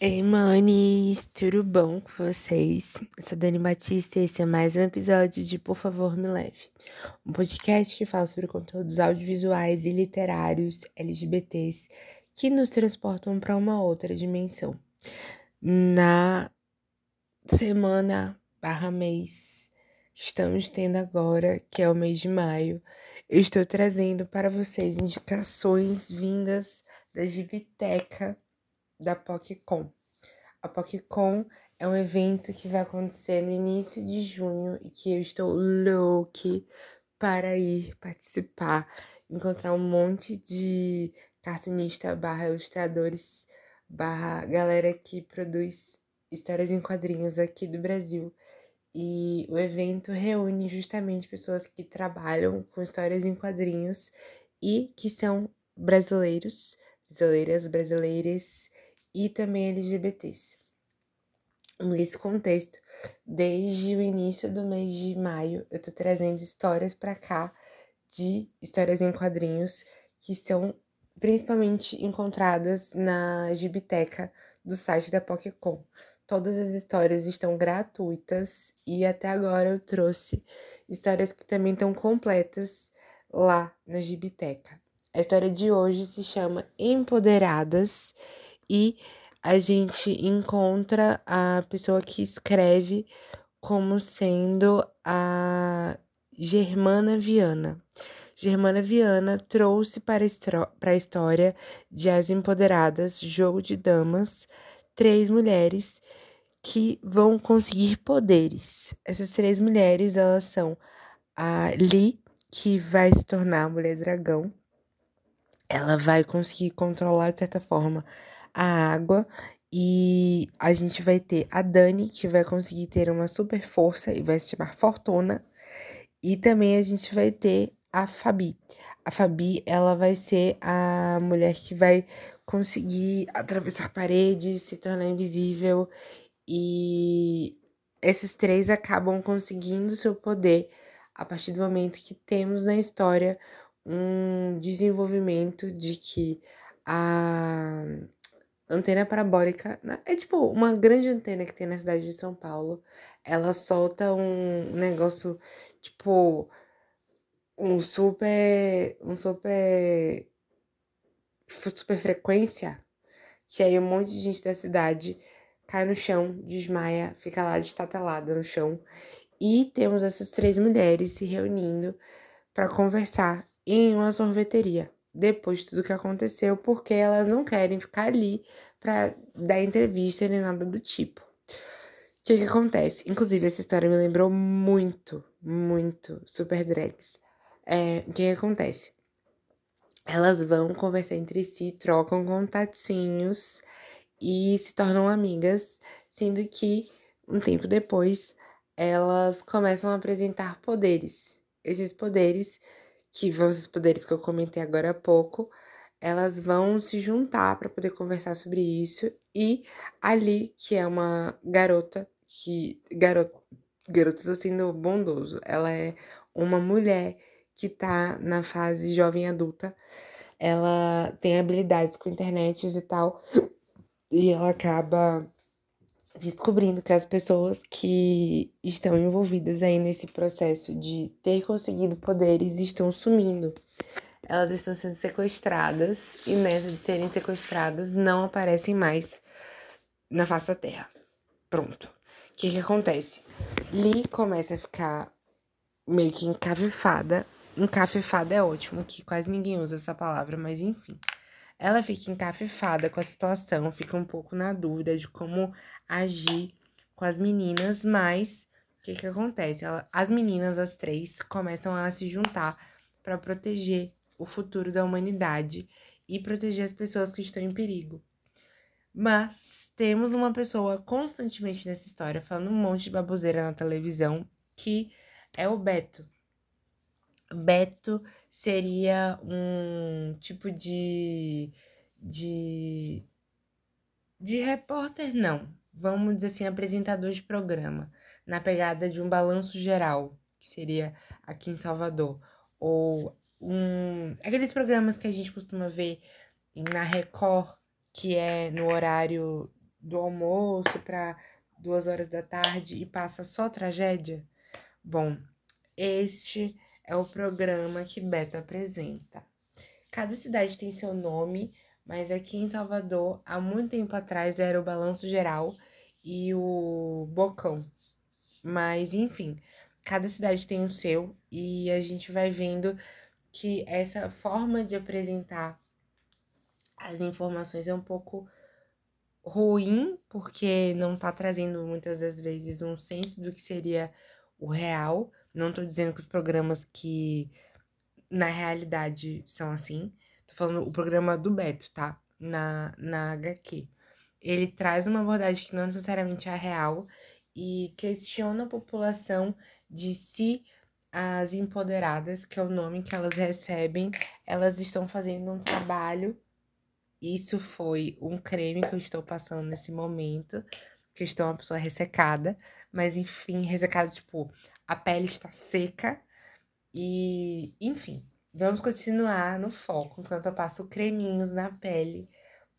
Ei, manes, tudo bom com vocês? Eu sou Dani Batista e esse é mais um episódio de Por Favor Me Leve, um podcast que fala sobre conteúdos audiovisuais e literários LGBTs que nos transportam para uma outra dimensão. Na semana barra mês que estamos tendo agora, que é o mês de maio, eu estou trazendo para vocês indicações vindas da Gibiteca da PocCon. A PocCon é um evento que vai acontecer no início de junho e que eu estou louca para ir participar, encontrar um monte de cartunista barra ilustradores barra galera que produz histórias em quadrinhos aqui do Brasil. E o evento reúne justamente pessoas que trabalham com histórias em quadrinhos e que são brasileiros, brasileiras, brasileiras e também LGBTs. Nesse contexto, desde o início do mês de maio, eu tô trazendo histórias para cá de histórias em quadrinhos que são principalmente encontradas na Gibiteca do site da PocCon. Todas as histórias estão gratuitas e até agora eu trouxe histórias que também estão completas lá na Gibiteca. A história de hoje se chama Empoderadas e a gente encontra a pessoa que escreve como sendo a Germana Viana. Germana Viana trouxe para a história de As Empoderadas, Jogo de Damas, três mulheres que vão conseguir poderes. Essas três mulheres, elas são a Lee, que vai se tornar a Mulher Dragão. Ela vai conseguir controlar, de certa forma, a água e a gente vai ter a Dani, que vai conseguir ter uma super força e vai se chamar Fortuna. E também a gente vai ter a Fabi. A Fabi, ela vai ser a mulher que vai conseguir atravessar paredes, se tornar invisível. E esses três acabam conseguindo seu poder a partir do momento que temos na história um desenvolvimento de que a antena parabólica. É tipo uma grande antena que tem na cidade de São Paulo. Ela solta um negócio, tipo, um super. Um super. Super frequência. Que aí um monte de gente da cidade cai no chão, desmaia, fica lá destatelada no chão. E temos essas três mulheres se reunindo para conversar em uma sorveteria depois de tudo que aconteceu, porque elas não querem ficar ali para dar entrevista nem nada do tipo. O que, que acontece? Inclusive, essa história me lembrou muito, muito Super Drags. É, o que, que acontece? Elas vão conversar entre si, trocam contatinhos e se tornam amigas, sendo que um tempo depois elas começam a apresentar poderes. Esses poderes que vão os poderes que eu comentei agora há pouco, elas vão se juntar para poder conversar sobre isso. E ali, que é uma garota, que. Garota, garota tá sendo bondoso. Ela é uma mulher que tá na fase jovem adulta. Ela tem habilidades com internet e tal. E ela acaba descobrindo que as pessoas que estão envolvidas aí nesse processo de ter conseguido poderes estão sumindo. Elas estão sendo sequestradas e nessa de serem sequestradas não aparecem mais na face da Terra. Pronto. O que que acontece? Lee começa a ficar meio que encafifada. Encafifada é ótimo, que quase ninguém usa essa palavra, mas enfim. Ela fica encafifada com a situação, fica um pouco na dúvida de como agir com as meninas, mas o que, que acontece? Ela, as meninas, as três, começam a se juntar para proteger o futuro da humanidade e proteger as pessoas que estão em perigo. Mas temos uma pessoa constantemente nessa história falando um monte de baboseira na televisão, que é o Beto. Beto seria um tipo de. de. de repórter, não. Vamos dizer assim, apresentador de programa, na pegada de um balanço geral, que seria aqui em Salvador. Ou um. aqueles programas que a gente costuma ver na Record, que é no horário do almoço para duas horas da tarde e passa só tragédia? Bom, este é o programa que Beto apresenta. Cada cidade tem seu nome, mas aqui em Salvador, há muito tempo atrás, era o Balanço Geral e o Bocão. Mas, enfim, cada cidade tem o seu e a gente vai vendo que essa forma de apresentar as informações é um pouco ruim, porque não tá trazendo muitas das vezes um senso do que seria o real. Não tô dizendo que os programas que na realidade são assim. Tô falando o programa do Beto, tá? Na, na HQ. Ele traz uma abordagem que não necessariamente é real e questiona a população de se as empoderadas, que é o nome que elas recebem, elas estão fazendo um trabalho. Isso foi um creme que eu estou passando nesse momento, que eu estou uma pessoa ressecada, mas enfim, ressecada, tipo, a pele está seca e, enfim, vamos continuar no foco enquanto eu passo creminhos na pele,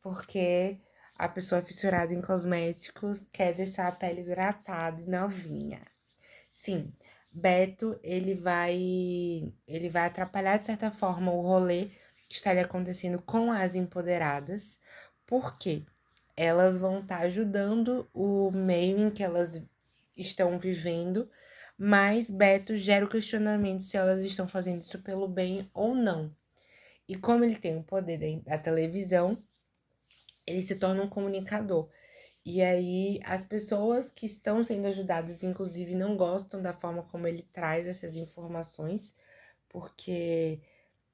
porque a pessoa fissurada em cosméticos quer deixar a pele hidratada e novinha. Sim, Beto, ele vai ele vai atrapalhar de certa forma o rolê que estaria acontecendo com as empoderadas, porque elas vão estar tá ajudando o meio em que elas estão vivendo, mas Beto gera o questionamento se elas estão fazendo isso pelo bem ou não. E como ele tem o poder da televisão, ele se torna um comunicador. E aí, as pessoas que estão sendo ajudadas, inclusive, não gostam da forma como ele traz essas informações, porque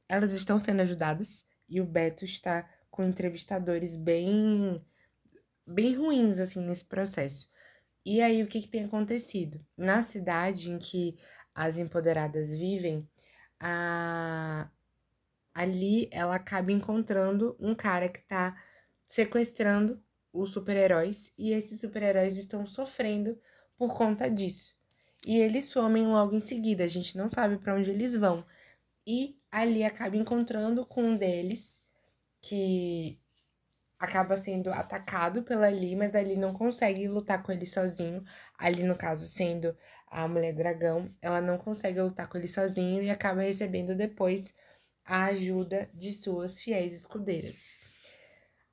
elas estão sendo ajudadas e o Beto está com entrevistadores bem bem ruins assim nesse processo. E aí o que, que tem acontecido? Na cidade em que as empoderadas vivem, a ali ela acaba encontrando um cara que tá sequestrando os super-heróis e esses super-heróis estão sofrendo por conta disso. E eles somem logo em seguida, a gente não sabe para onde eles vão. E ali acaba encontrando com um deles que acaba sendo atacado pela Ali, mas ali não consegue lutar com ele sozinho. Ali, no caso, sendo a mulher dragão, ela não consegue lutar com ele sozinho e acaba recebendo depois a ajuda de suas fiéis escudeiras.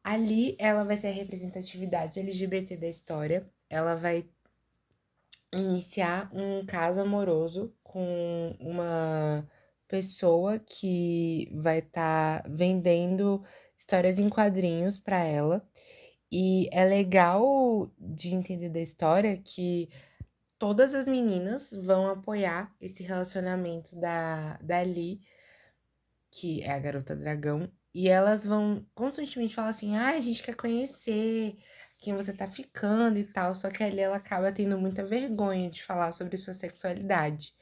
Ali ela vai ser a representatividade LGBT da história. Ela vai iniciar um caso amoroso com uma pessoa que vai estar tá vendendo histórias em quadrinhos para ela. E é legal de entender da história que todas as meninas vão apoiar esse relacionamento da, da Lee, que é a garota dragão, e elas vão constantemente falar assim: ah, a gente quer conhecer quem você tá ficando e tal. Só que ali ela acaba tendo muita vergonha de falar sobre sua sexualidade.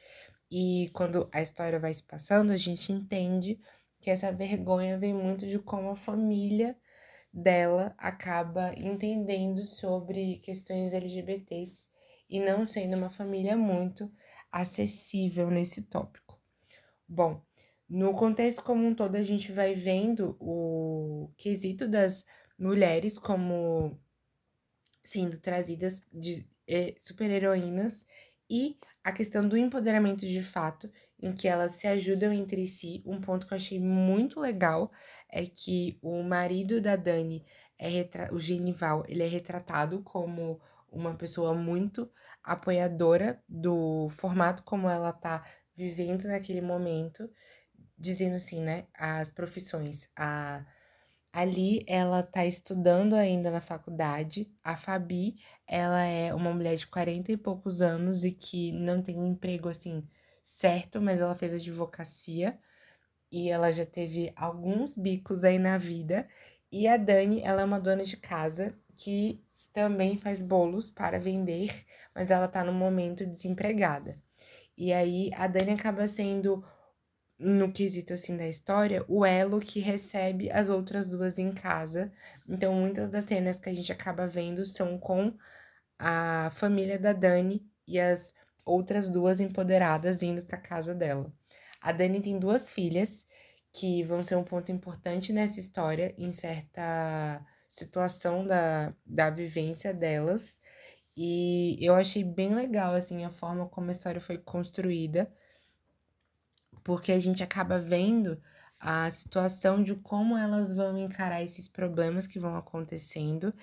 E quando a história vai se passando, a gente entende que essa vergonha vem muito de como a família dela acaba entendendo sobre questões LGBTs e não sendo uma família muito acessível nesse tópico. Bom, no contexto como um todo, a gente vai vendo o quesito das mulheres como sendo trazidas de eh, super-heroínas e a questão do empoderamento de fato, em que elas se ajudam entre si. Um ponto que eu achei muito legal é que o marido da Dani, é o Genival, ele é retratado como uma pessoa muito apoiadora do formato como ela tá vivendo naquele momento dizendo assim, né, as profissões. A Ali ela tá estudando ainda na faculdade. A Fabi, ela é uma mulher de 40 e poucos anos e que não tem um emprego assim certo, mas ela fez advocacia e ela já teve alguns bicos aí na vida. E a Dani, ela é uma dona de casa que também faz bolos para vender, mas ela tá no momento desempregada. E aí a Dani acaba sendo no quesito assim da história, o elo que recebe as outras duas em casa. Então, muitas das cenas que a gente acaba vendo são com a família da Dani e as outras duas empoderadas indo para casa dela. A Dani tem duas filhas que vão ser um ponto importante nessa história em certa situação da, da vivência delas. E eu achei bem legal, assim, a forma como a história foi construída, porque a gente acaba vendo a situação de como elas vão encarar esses problemas que vão acontecendo.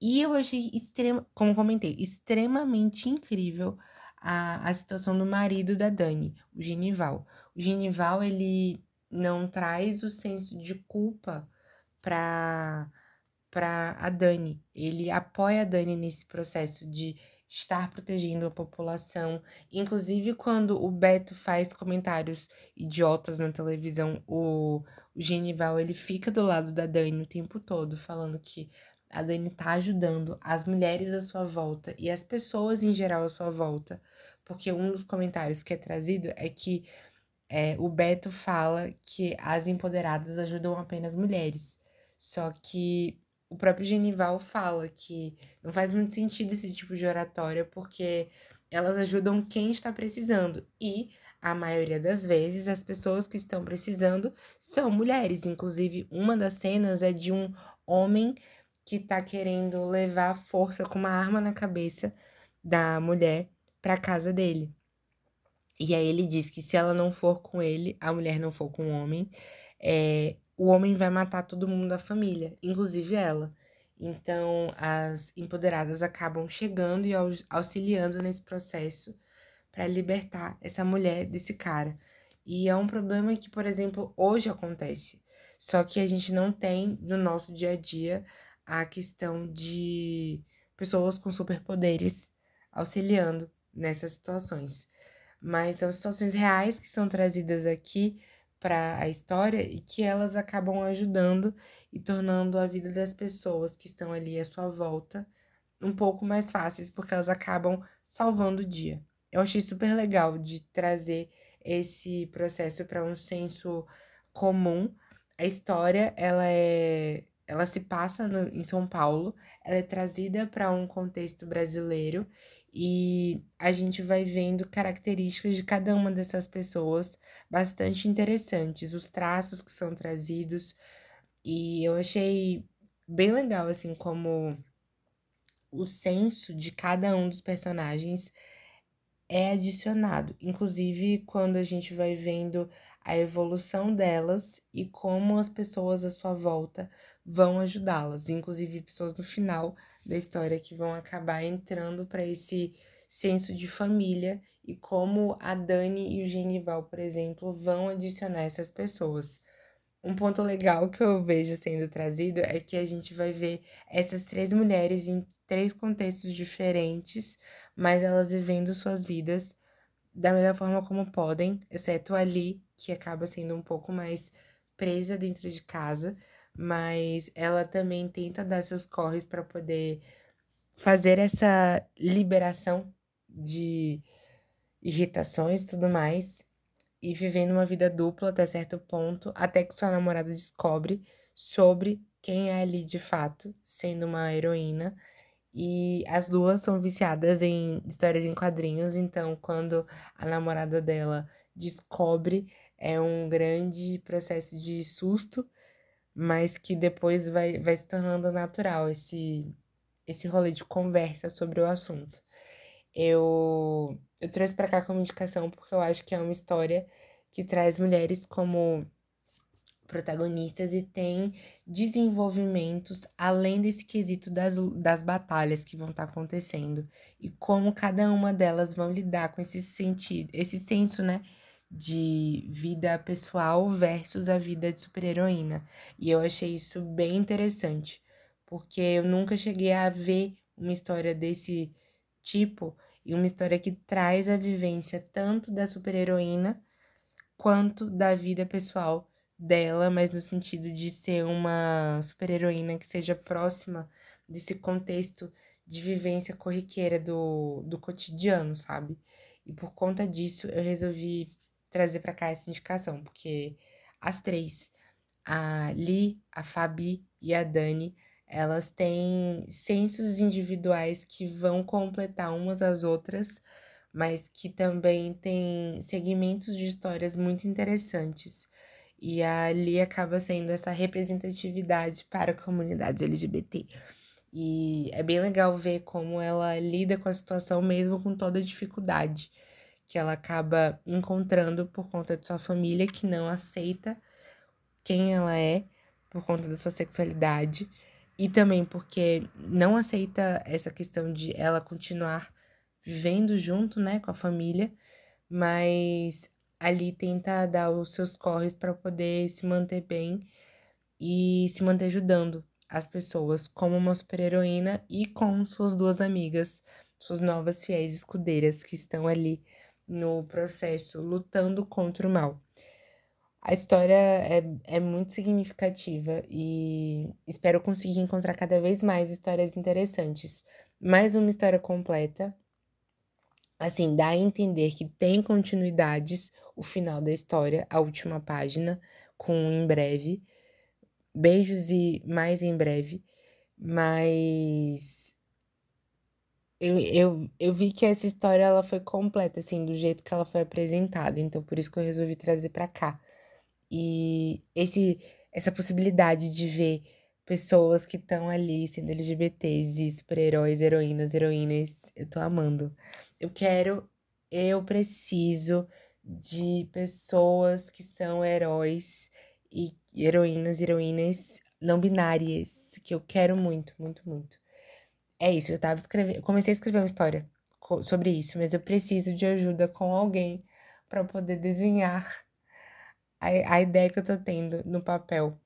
E eu achei extrema, como comentei, extremamente incrível a, a situação do marido da Dani, o Genival. O Genival, ele não traz o senso de culpa para para a Dani. Ele apoia a Dani nesse processo de estar protegendo a população. Inclusive, quando o Beto faz comentários idiotas na televisão, o, o Genival ele fica do lado da Dani o tempo todo, falando que a Dani tá ajudando as mulheres à sua volta e as pessoas em geral à sua volta. Porque um dos comentários que é trazido é que é, o Beto fala que as empoderadas ajudam apenas mulheres. Só que o próprio Genival fala que não faz muito sentido esse tipo de oratória, porque elas ajudam quem está precisando. E a maioria das vezes as pessoas que estão precisando são mulheres. Inclusive, uma das cenas é de um homem que tá querendo levar força com uma arma na cabeça da mulher para casa dele. E aí ele diz que se ela não for com ele, a mulher não for com o homem, é, o homem vai matar todo mundo da família, inclusive ela. Então, as empoderadas acabam chegando e auxiliando nesse processo para libertar essa mulher desse cara. E é um problema que, por exemplo, hoje acontece. Só que a gente não tem no nosso dia a dia a questão de pessoas com superpoderes auxiliando nessas situações. Mas são situações reais que são trazidas aqui para a história e que elas acabam ajudando e tornando a vida das pessoas que estão ali à sua volta um pouco mais fáceis, porque elas acabam salvando o dia. Eu achei super legal de trazer esse processo para um senso comum. A história, ela é ela se passa no, em São Paulo, ela é trazida para um contexto brasileiro e a gente vai vendo características de cada uma dessas pessoas bastante interessantes, os traços que são trazidos, e eu achei bem legal, assim, como o senso de cada um dos personagens é adicionado, inclusive quando a gente vai vendo a evolução delas e como as pessoas à sua volta vão ajudá-las, inclusive pessoas no final da história que vão acabar entrando para esse senso de família e como a Dani e o Genival, por exemplo, vão adicionar essas pessoas. Um ponto legal que eu vejo sendo trazido é que a gente vai ver essas três mulheres em três contextos diferentes, mas elas vivendo suas vidas da melhor forma como podem, exceto ali, que acaba sendo um pouco mais presa dentro de casa, mas ela também tenta dar seus corres para poder fazer essa liberação de irritações e tudo mais, e vivendo uma vida dupla até certo ponto, até que sua namorada descobre sobre quem é ali de fato, sendo uma heroína. E as duas são viciadas em histórias em quadrinhos, então quando a namorada dela descobre, é um grande processo de susto mas que depois vai, vai se tornando natural esse, esse rolê de conversa sobre o assunto. Eu, eu trouxe para cá como indicação porque eu acho que é uma história que traz mulheres como protagonistas e tem desenvolvimentos além desse quesito das, das batalhas que vão estar tá acontecendo e como cada uma delas vão lidar com esse sentido, esse senso, né, de vida pessoal versus a vida de super-heroína. E eu achei isso bem interessante, porque eu nunca cheguei a ver uma história desse tipo e uma história que traz a vivência tanto da super-heroína quanto da vida pessoal dela, mas no sentido de ser uma super-heroína que seja próxima desse contexto de vivência corriqueira do, do cotidiano, sabe? E por conta disso, eu resolvi trazer para cá essa indicação, porque as três, a Li, a Fabi e a Dani, elas têm sensos individuais que vão completar umas às outras, mas que também têm segmentos de histórias muito interessantes. E ali acaba sendo essa representatividade para a comunidade LGBT. E é bem legal ver como ela lida com a situação mesmo com toda a dificuldade que ela acaba encontrando por conta de sua família que não aceita quem ela é por conta da sua sexualidade e também porque não aceita essa questão de ela continuar vivendo junto, né, com a família, mas ali tenta dar os seus corres para poder se manter bem e se manter ajudando as pessoas como uma super-heroína e com suas duas amigas, suas novas fiéis escudeiras que estão ali no processo lutando contra o mal. A história é, é muito significativa e espero conseguir encontrar cada vez mais histórias interessantes. Mais uma história completa. Assim, dá a entender que tem continuidades o final da história, a última página, com em breve. Beijos e mais em breve. Mas eu, eu, eu vi que essa história ela foi completa, assim, do jeito que ela foi apresentada. Então, por isso que eu resolvi trazer para cá. E esse, essa possibilidade de ver pessoas que estão ali sendo LGBTs e super-heróis, heroínas, heroínas, eu tô amando. Eu quero, eu preciso de pessoas que são heróis e heroínas, heroínas não binárias, que eu quero muito, muito, muito. É isso, eu tava escrevendo, comecei a escrever uma história sobre isso, mas eu preciso de ajuda com alguém para poder desenhar a, a ideia que eu tô tendo no papel,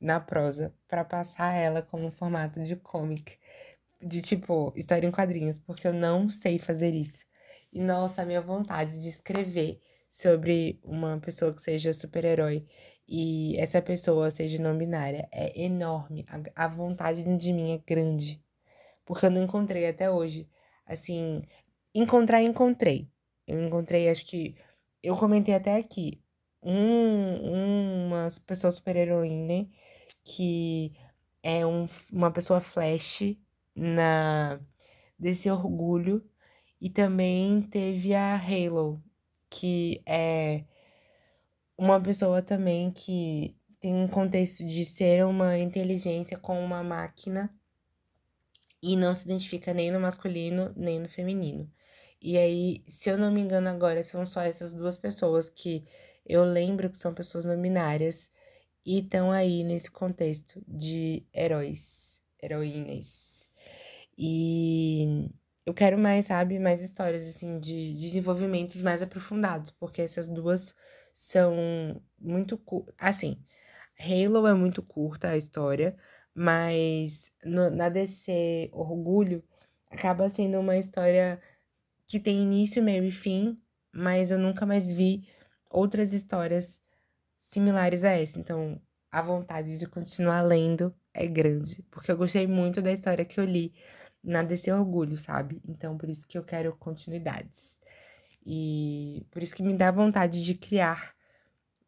na prosa, para passar ela como um formato de comic, de tipo, história em quadrinhos, porque eu não sei fazer isso. E nossa, a minha vontade de escrever sobre uma pessoa que seja super-herói e essa pessoa seja não binária é enorme. A, a vontade de mim é grande. Porque eu não encontrei até hoje. Assim, encontrar, encontrei. Eu encontrei, acho que. Eu comentei até aqui um, uma pessoa super heroína que é um, uma pessoa flash na desse orgulho e também teve a Halo que é uma pessoa também que tem um contexto de ser uma inteligência com uma máquina e não se identifica nem no masculino nem no feminino. E aí, se eu não me engano agora, são só essas duas pessoas que eu lembro que são pessoas não binárias e estão aí nesse contexto de heróis, heroínas. E eu quero mais, sabe, mais histórias assim de desenvolvimentos mais aprofundados, porque essas duas são muito assim, Halo é muito curta a história, mas no, na DC Orgulho acaba sendo uma história que tem início, meio e fim, mas eu nunca mais vi outras histórias similares a essa. Então, a vontade de continuar lendo é grande, porque eu gostei muito da história que eu li na DC Orgulho, sabe? Então, por isso que eu quero continuidades. E por isso que me dá vontade de criar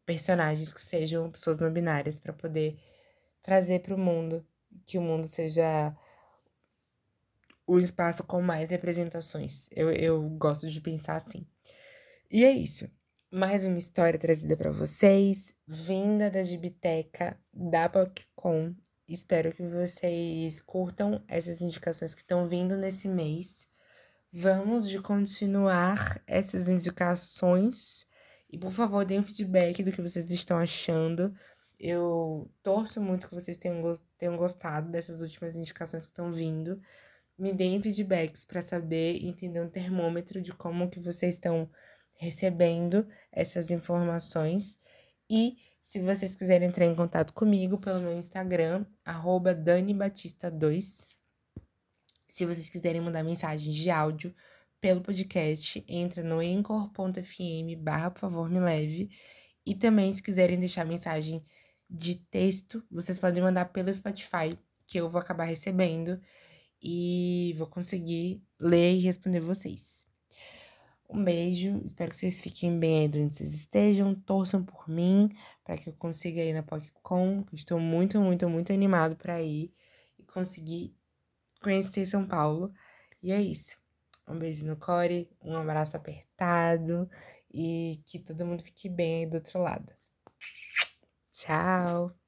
personagens que sejam pessoas não binárias para poder trazer para o mundo que o mundo seja o espaço com mais representações. Eu, eu gosto de pensar assim. E é isso mais uma história trazida para vocês, vinda da Gibiteca da PocCon. Espero que vocês curtam essas indicações que estão vindo nesse mês. Vamos de continuar essas indicações e por favor, deem um feedback do que vocês estão achando. Eu torço muito que vocês tenham, tenham gostado dessas últimas indicações que estão vindo. Me deem feedbacks para saber entender um termômetro de como que vocês estão recebendo essas informações. E se vocês quiserem entrar em contato comigo pelo meu Instagram, arroba DaniBatista2. Se vocês quiserem mandar mensagens de áudio pelo podcast, entra no encor.fm barra por favor me leve. E também, se quiserem deixar mensagem de texto, vocês podem mandar pelo Spotify, que eu vou acabar recebendo e vou conseguir ler e responder vocês. Um beijo, espero que vocês fiquem bem aí onde vocês estejam, torçam por mim para que eu consiga ir na PocCon. Estou muito, muito, muito animado para ir e conseguir conhecer São Paulo. E é isso. Um beijo no core, um abraço apertado e que todo mundo fique bem aí do outro lado. Tchau!